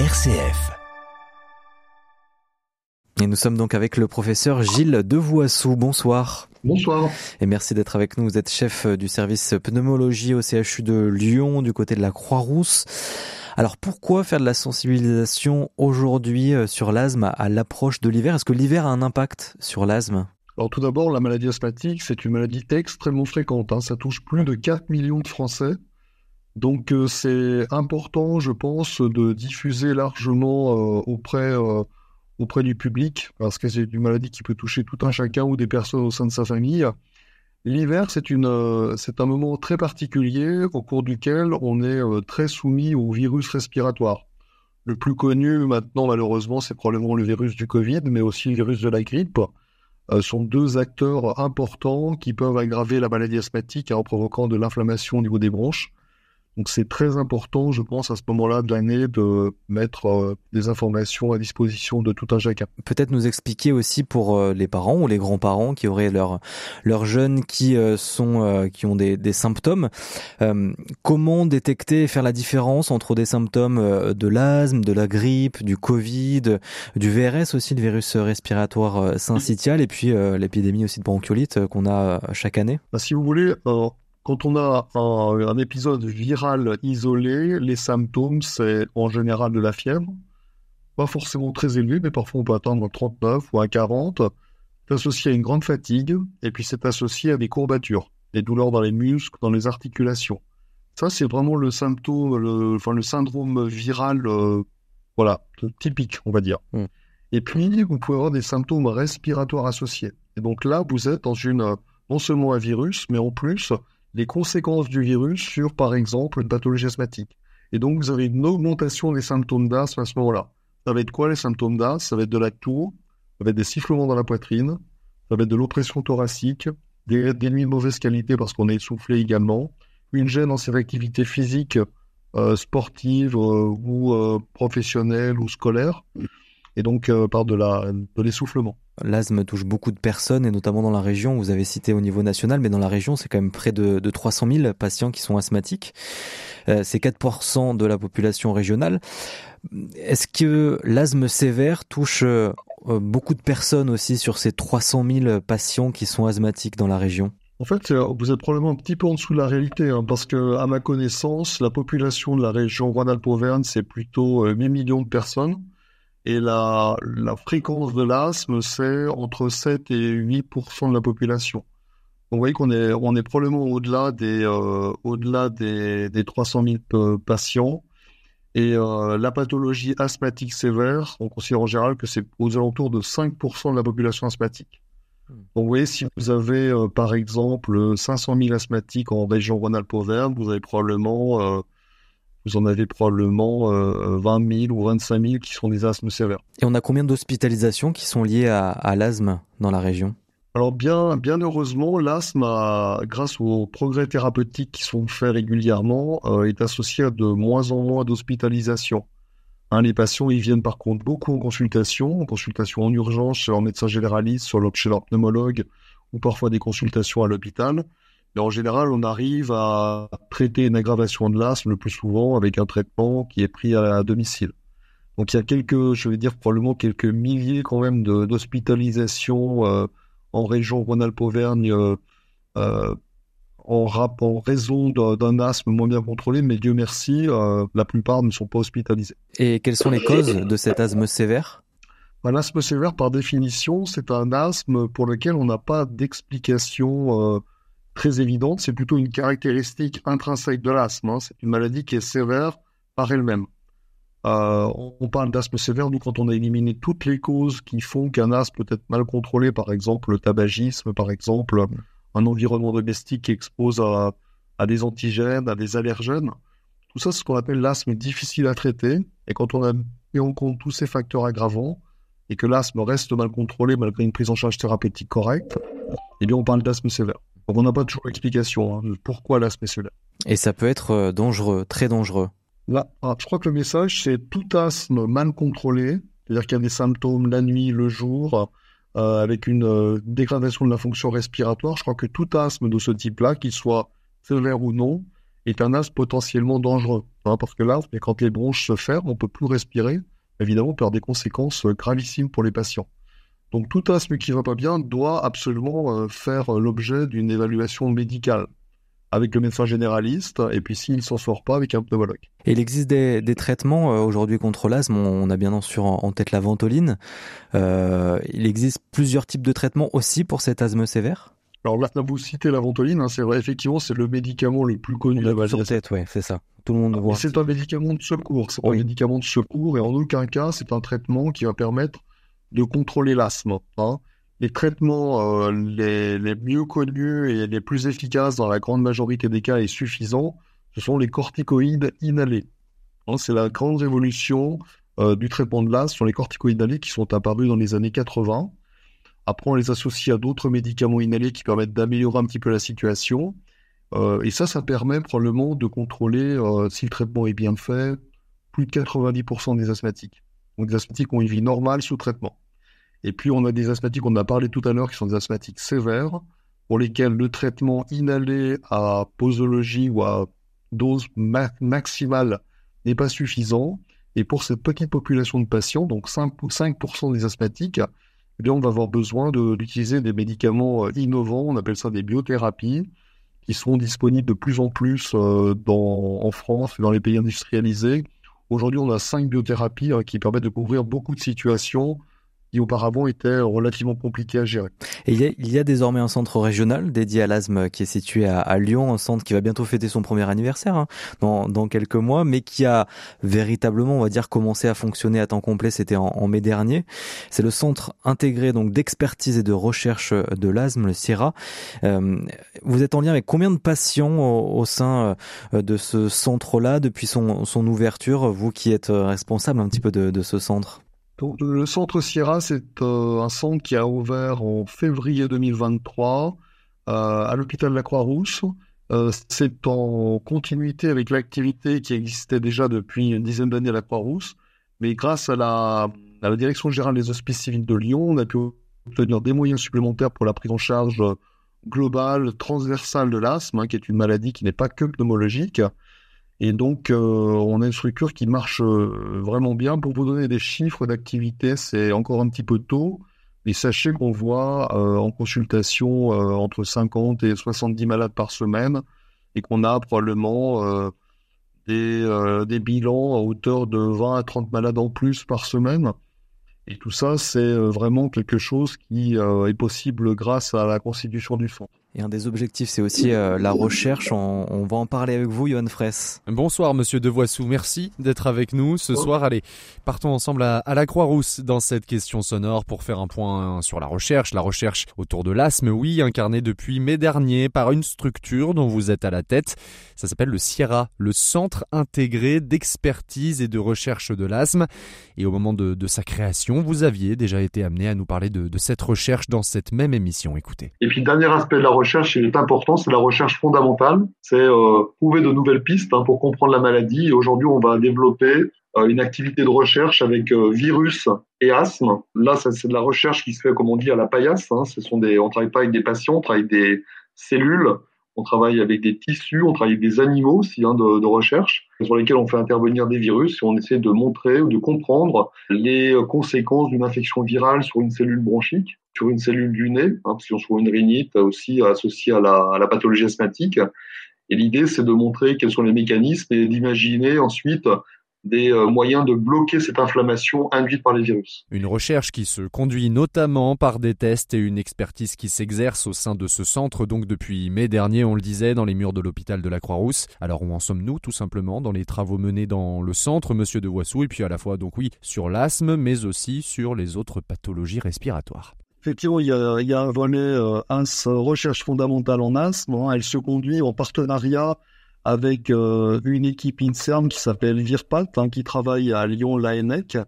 RCF. Et nous sommes donc avec le professeur Gilles Devoissou. Bonsoir. Bonsoir. Et merci d'être avec nous. Vous êtes chef du service pneumologie au CHU de Lyon, du côté de la Croix-Rousse. Alors pourquoi faire de la sensibilisation aujourd'hui euh, sur l'asthme à l'approche de l'hiver? Est-ce que l'hiver a un impact sur l'asthme? Alors tout d'abord, la maladie asthmatique, c'est une maladie extrêmement fréquente. Hein. Ça touche plus de 4 millions de Français. Donc euh, c'est important, je pense, de diffuser largement euh, auprès, auprès du public, parce que c'est une maladie qui peut toucher tout un chacun ou des personnes au sein de sa famille. L'hiver, c'est euh, un moment très particulier au cours duquel on est euh, très soumis au virus respiratoire. Le plus connu maintenant, malheureusement, c'est probablement le virus du Covid, mais aussi le virus de la grippe. Euh, sont deux acteurs importants qui peuvent aggraver la maladie asthmatique en provoquant de l'inflammation au niveau des bronches. Donc c'est très important, je pense, à ce moment-là de l'année, de mettre euh, des informations à disposition de tout un chacun. Peut-être nous expliquer aussi pour euh, les parents ou les grands-parents qui auraient leurs leurs jeunes qui euh, sont qui ont des, des symptômes, comment détecter et faire la différence entre des symptômes de l'asthme, de la grippe, du Covid, du VRS aussi, le virus respiratoire syncytial, et puis l'épidémie aussi de bronchiolite qu'on a chaque année? Bah, si vous voulez, quand on a un, épisode viral isolé, les symptômes, c'est en général de la fièvre, pas forcément très élevé, mais parfois on peut atteindre 39 ou un 40. C'est associé à une grande fatigue, et puis c'est associé à des courbatures, des douleurs dans les muscles, dans les articulations. Ça, c'est vraiment le symptôme, le, enfin, le syndrome viral, euh, voilà, typique, on va dire. Hmm. Et puis, vous pouvez avoir des symptômes respiratoires associés. Et donc là, vous êtes dans une, non seulement un virus, mais en plus, les conséquences du virus sur, par exemple, une pathologie asthmatique. Et donc, vous avez une augmentation des symptômes d'asthme à ce moment-là. Ça va être quoi les symptômes d'asthme? Ça va être de la toux, ça va être des sifflements dans la poitrine, ça va être de l'oppression thoracique, des, nuits de mauvaise qualité parce qu'on est essoufflé également, une gêne dans ses activités physiques, euh, sportives euh, ou euh, professionnelles ou scolaires, et donc par de l'essoufflement. L'asthme touche beaucoup de personnes et notamment dans la région, vous avez cité au niveau national, mais dans la région, c'est quand même près de, de 300 000 patients qui sont asthmatiques. Euh, c'est 4% de la population régionale. Est-ce que l'asthme sévère touche euh, beaucoup de personnes aussi sur ces 300 000 patients qui sont asthmatiques dans la région? En fait, vous êtes probablement un petit peu en dessous de la réalité, hein, parce que, à ma connaissance, la population de la région Rhône-Alpes-Auvergne, c'est plutôt 8 euh, millions de personnes. Et la, la fréquence de l'asthme, c'est entre 7 et 8% de la population. Donc, vous voyez qu'on est, on est probablement au-delà des, euh, au-delà des, des 300 000 patients. Et euh, la pathologie asthmatique sévère, on considère en général que c'est aux alentours de 5% de la population asthmatique. Hmm. Donc vous voyez, si vous avez euh, par exemple 500 000 asthmatiques en région Rhône-Alpes-Auvergne, vous avez probablement vous en avez probablement 20 euh, 000 ou 25 000 qui sont des asthmes sévères. Et on a combien d'hospitalisations qui sont liées à, l'asthme dans la région? Alors bien, bien heureusement, l'asthme, grâce aux progrès thérapeutiques qui sont faits régulièrement, euh, est associé à de moins en moins d'hospitalisations. Hein, les patients, ils viennent par contre beaucoup en consultation, en consultation en urgence chez leur médecin généraliste, chez leur pneumologue, ou parfois des consultations à l'hôpital. Mais en général, on arrive à traiter une aggravation de l'asthme le plus souvent avec un traitement qui est pris à, domicile. Donc il y a quelques, je vais dire probablement quelques milliers quand même d'hospitalisations euh, en région Rhône-Alpes-Auvergne euh, euh, en, en, raison d'un asthme moins bien contrôlé, mais Dieu merci, la plupart ne sont pas hospitalisés. Et quelles sont les causes de cet asthme sévère? Ben, L'asthme sévère, par définition, c'est un asthme pour lequel on n'a pas d'explication très évidente, c'est plutôt une caractéristique intrinsèque de l'asthme. Hein. C'est une maladie qui est sévère par elle-même. Euh, on parle d'asthme sévère, nous, quand on a éliminé toutes les causes qui font qu'un asthme peut être mal contrôlé, par exemple le tabagisme, par exemple un environnement domestique qui expose à, des antigènes, à des allergènes. Tout ça, c'est ce qu'on appelle l'asthme difficile à traiter. Et quand on a mis en compte tous ces facteurs aggravants, et que l'asthme reste mal contrôlé malgré une prise en charge thérapeutique correcte, eh bien, on parle d'asthme sévère. Donc on n'a pas toujours l'explication hein, de pourquoi l'asthme est cela. Et ça peut être euh, dangereux, très dangereux. Là, ah, je crois que le message, c'est tout asthme mal contrôlé, c'est-à-dire qu'il y a des symptômes la nuit, le jour, euh, avec une euh, dégradation de la fonction respiratoire. Je crois que tout asthme de ce type-là, qu'il soit sévère ou non, est un asthme potentiellement dangereux. Hein, parce que là, quand les bronches se ferment, on peut plus respirer. Évidemment, on peut avoir des conséquences gravissimes pour les patients. Donc tout asthme qui va pas bien doit absolument euh, faire l'objet d'une évaluation médicale avec le médecin généraliste, et puis s'il ne s'en sort pas, avec un pneumologue. Et il existe des, traitements euh, aujourd'hui contre l'asthme, on a bien sûr en, tête la ventoline. Euh, il existe plusieurs types de traitements aussi pour cet asthme sévère? Alors là, vous citez la ventoline, hein, c'est vrai, effectivement, c'est le médicament le plus connu de la Sur tête, ouais, c'est ça. Tout le monde voit. C'est un médicament de secours, c'est un médicament de secours, et en aucun cas, c'est un traitement qui va permettre de contrôler l'asthme. Hein. Les traitements euh, les, mieux connus et les plus efficaces dans la grande majorité des cas et suffisants, ce sont les corticoïdes inhalés. Hein, c'est la grande révolution euh, du traitement de l'asthme sur les corticoïdes inhalés qui sont apparus dans les années 80. Après, on les associe à d'autres médicaments inhalés qui permettent d'améliorer un petit peu la situation. Euh, et ça, ça permet probablement de contrôler, si le traitement est bien fait, plus de 90% des asthmatiques. Donc, des asthmatiques ont une vie normale sous traitement. Et puis, on a des asthmatiques, on a parlé tout à l'heure, qui sont des asthmatiques sévères, pour lesquels le traitement inhalé à posologie ou à dose maximale n'est pas suffisant. Et pour cette petite population de patients, donc 5%, des asthmatiques, eh on va avoir besoin d'utiliser des médicaments euh, innovants, on appelle ça des biothérapies, qui sont disponibles de plus en plus euh, en France et dans les pays industrialisés. Aujourd'hui, on a cinq biothérapies hein, qui permettent de couvrir beaucoup de situations qui auparavant était relativement compliqué à gérer. Et il y, a, il y a désormais un centre régional dédié à l'asthme qui est situé à, Lyon, un centre qui va bientôt fêter son premier anniversaire hein, dans, dans, quelques mois, mais qui a véritablement, on va dire, commencé à fonctionner à temps complet. C'était en, mai dernier. C'est le centre intégré donc d'expertise et de recherche de l'asthme, le CIRA. Euh, vous êtes en lien avec combien de patients au, au sein euh, de ce centre-là depuis son, son ouverture, vous qui êtes responsable un petit peu de, de ce centre? Le centre Sierra, c'est euh, un centre qui a ouvert en février 2023 euh, à l'hôpital de la Croix-Rousse. Euh, c'est en continuité avec l'activité qui existait déjà depuis une dizaine d'années à la Croix-Rousse, mais grâce à la, à la Direction générale des hospices civils de Lyon, on a pu obtenir des moyens supplémentaires pour la prise en charge globale, transversale de l'asthme, hein, qui est une maladie qui n'est pas que pneumologique. Et donc, euh, on a une structure qui marche euh, vraiment bien. Pour vous donner des chiffres d'activité, c'est encore un petit peu tôt. Mais sachez qu'on voit euh, en consultation entre 50 et 70 malades par semaine et qu'on a probablement des, des bilans à hauteur de 20 à 30 malades en plus par semaine. Et tout ça, c'est vraiment quelque chose qui est possible grâce à la constitution du fonds. Et un des objectifs, c'est aussi euh, la recherche. On, on, va en parler avec vous, Johan Fraisse. Bonsoir, monsieur Devoissou. Merci d'être avec nous ce soir. Allez, partons ensemble à, à la Croix-Rousse dans cette question sonore pour faire un point sur la recherche. La recherche autour de l'asthme, oui, incarnée depuis mai dernier par une structure dont vous êtes à la tête. Ça s'appelle le Sierra, le Centre intégré d'expertise et de recherche de l'asthme. Et au moment de, de, sa création, vous aviez déjà été amené à nous parler de, de cette recherche dans cette même émission. Écoutez. Et puis, dernier aspect de la recherche, recherche est important, c'est la recherche fondamentale, c'est euh, trouver de nouvelles pistes hein, pour comprendre la maladie. Aujourd'hui, on va développer euh, une activité de recherche avec euh, virus et asthme. Là, c'est de la recherche qui se fait, comme on dit, à la paillasse. Hein. Ce sont des, on travaille pas avec des patients, on travaille avec des cellules, on travaille avec des tissus, on travaille avec des animaux aussi hein, de, de, recherche sur lesquels on fait intervenir des virus et on essaie de montrer ou de comprendre les conséquences d'une infection virale sur une cellule bronchique sur une cellule du nez, hein, trouve une rhinite aussi associée à la, à la pathologie asthmatique. Et l'idée, c'est de montrer quels sont les mécanismes et d'imaginer ensuite des euh, moyens de bloquer cette inflammation induite par les virus. Une recherche qui se conduit notamment par des tests et une expertise qui s'exerce au sein de ce centre, donc depuis mai dernier, on le disait, dans les murs de l'hôpital de la Croix-Rousse. Alors où en sommes-nous tout simplement dans les travaux menés dans le centre, monsieur de Voissou, et puis à la fois donc oui sur l'asthme, mais aussi sur les autres pathologies respiratoires? Effectivement, il y a, il y a un volet euh, recherche fondamentale en asthme. Hein. Elle se conduit en partenariat avec euh, une équipe INSERM qui s'appelle Virpat, hein, qui travaille à Lyon, l'ANEC.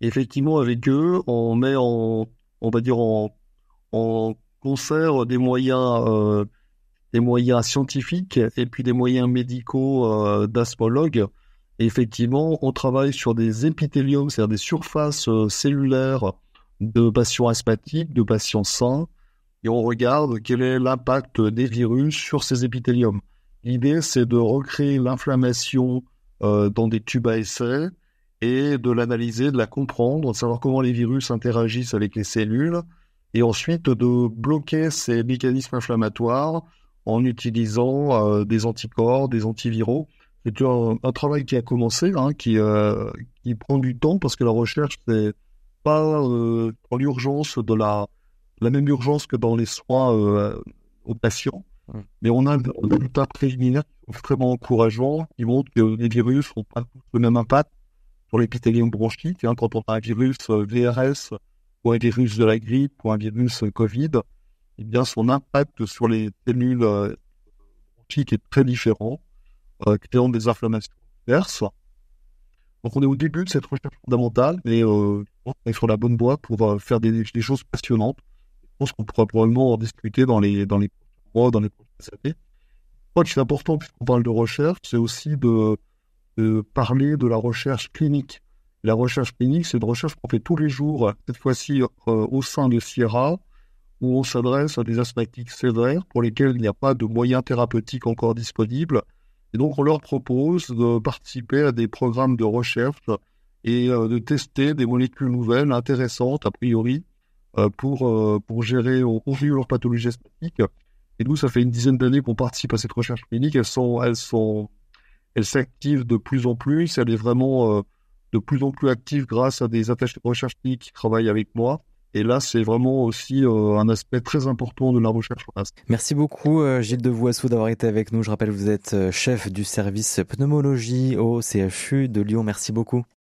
Effectivement, avec eux, on met en, on va dire en, en concert des moyens, euh, des moyens scientifiques et puis des moyens médicaux euh. Effectivement, on travaille sur des épithéliums, c'est-à-dire des surfaces euh, cellulaires de patients asthmatiques, de patients sains, et on regarde quel est l'impact des virus sur ces épithéliums. L'idée, c'est de recréer l'inflammation euh, dans des tubes à essai et de l'analyser, de la comprendre, de savoir comment les virus interagissent avec les cellules, et ensuite de bloquer ces mécanismes inflammatoires en utilisant euh, des anticorps, des antiviraux. C'est un, travail qui a commencé, hein, qui, euh, qui prend du temps parce que la recherche, c'est pas dans l'urgence de la, la même urgence que dans les soins aux patients. Mais on a un résultat préliminaire extrêmement encourageant qui montre que les virus n'ont pas tous le même impact sur l'épithélium bronchique. Hein, quand on a un virus euh, VRS ou un virus de la grippe ou un virus Covid, eh bien son impact sur les cellules bronchiques est très différent, euh, créant des inflammations diverses. Donc on est au début de cette recherche fondamentale, mais euh, on est sur la bonne voie pour euh, faire des, des, choses passionnantes. Je pense qu'on pourra probablement en discuter dans les dans les mois, dans les prochaines années. Je crois que c'est important puisqu'on parle de recherche, c'est aussi de, parler de la recherche clinique. La recherche clinique, c'est une recherche qu'on fait tous les jours, cette fois-ci euh, au sein de Sierra, où on s'adresse à des asthmatiques sévères pour lesquels il n'y a pas de moyens thérapeutiques encore disponibles. Et donc, on leur propose de participer à des programmes de recherche et euh, de tester des molécules nouvelles intéressantes, a priori, euh, pour, pour gérer au conflit leur pathologie asthmatique. Et nous, ça fait une dizaine d'années qu'on participe à cette recherche clinique. Elles sont, elles sont, elles s'activent de plus en plus. Elle est vraiment de plus en plus active grâce à des attachés de recherche clinique qui travaillent avec moi. Et là, c'est vraiment aussi euh, un aspect très important de la recherche. Merci beaucoup, euh, Gilles de Voissou, d'avoir été avec nous. Je rappelle, vous êtes chef du service pneumologie au CHU de Lyon. Merci beaucoup.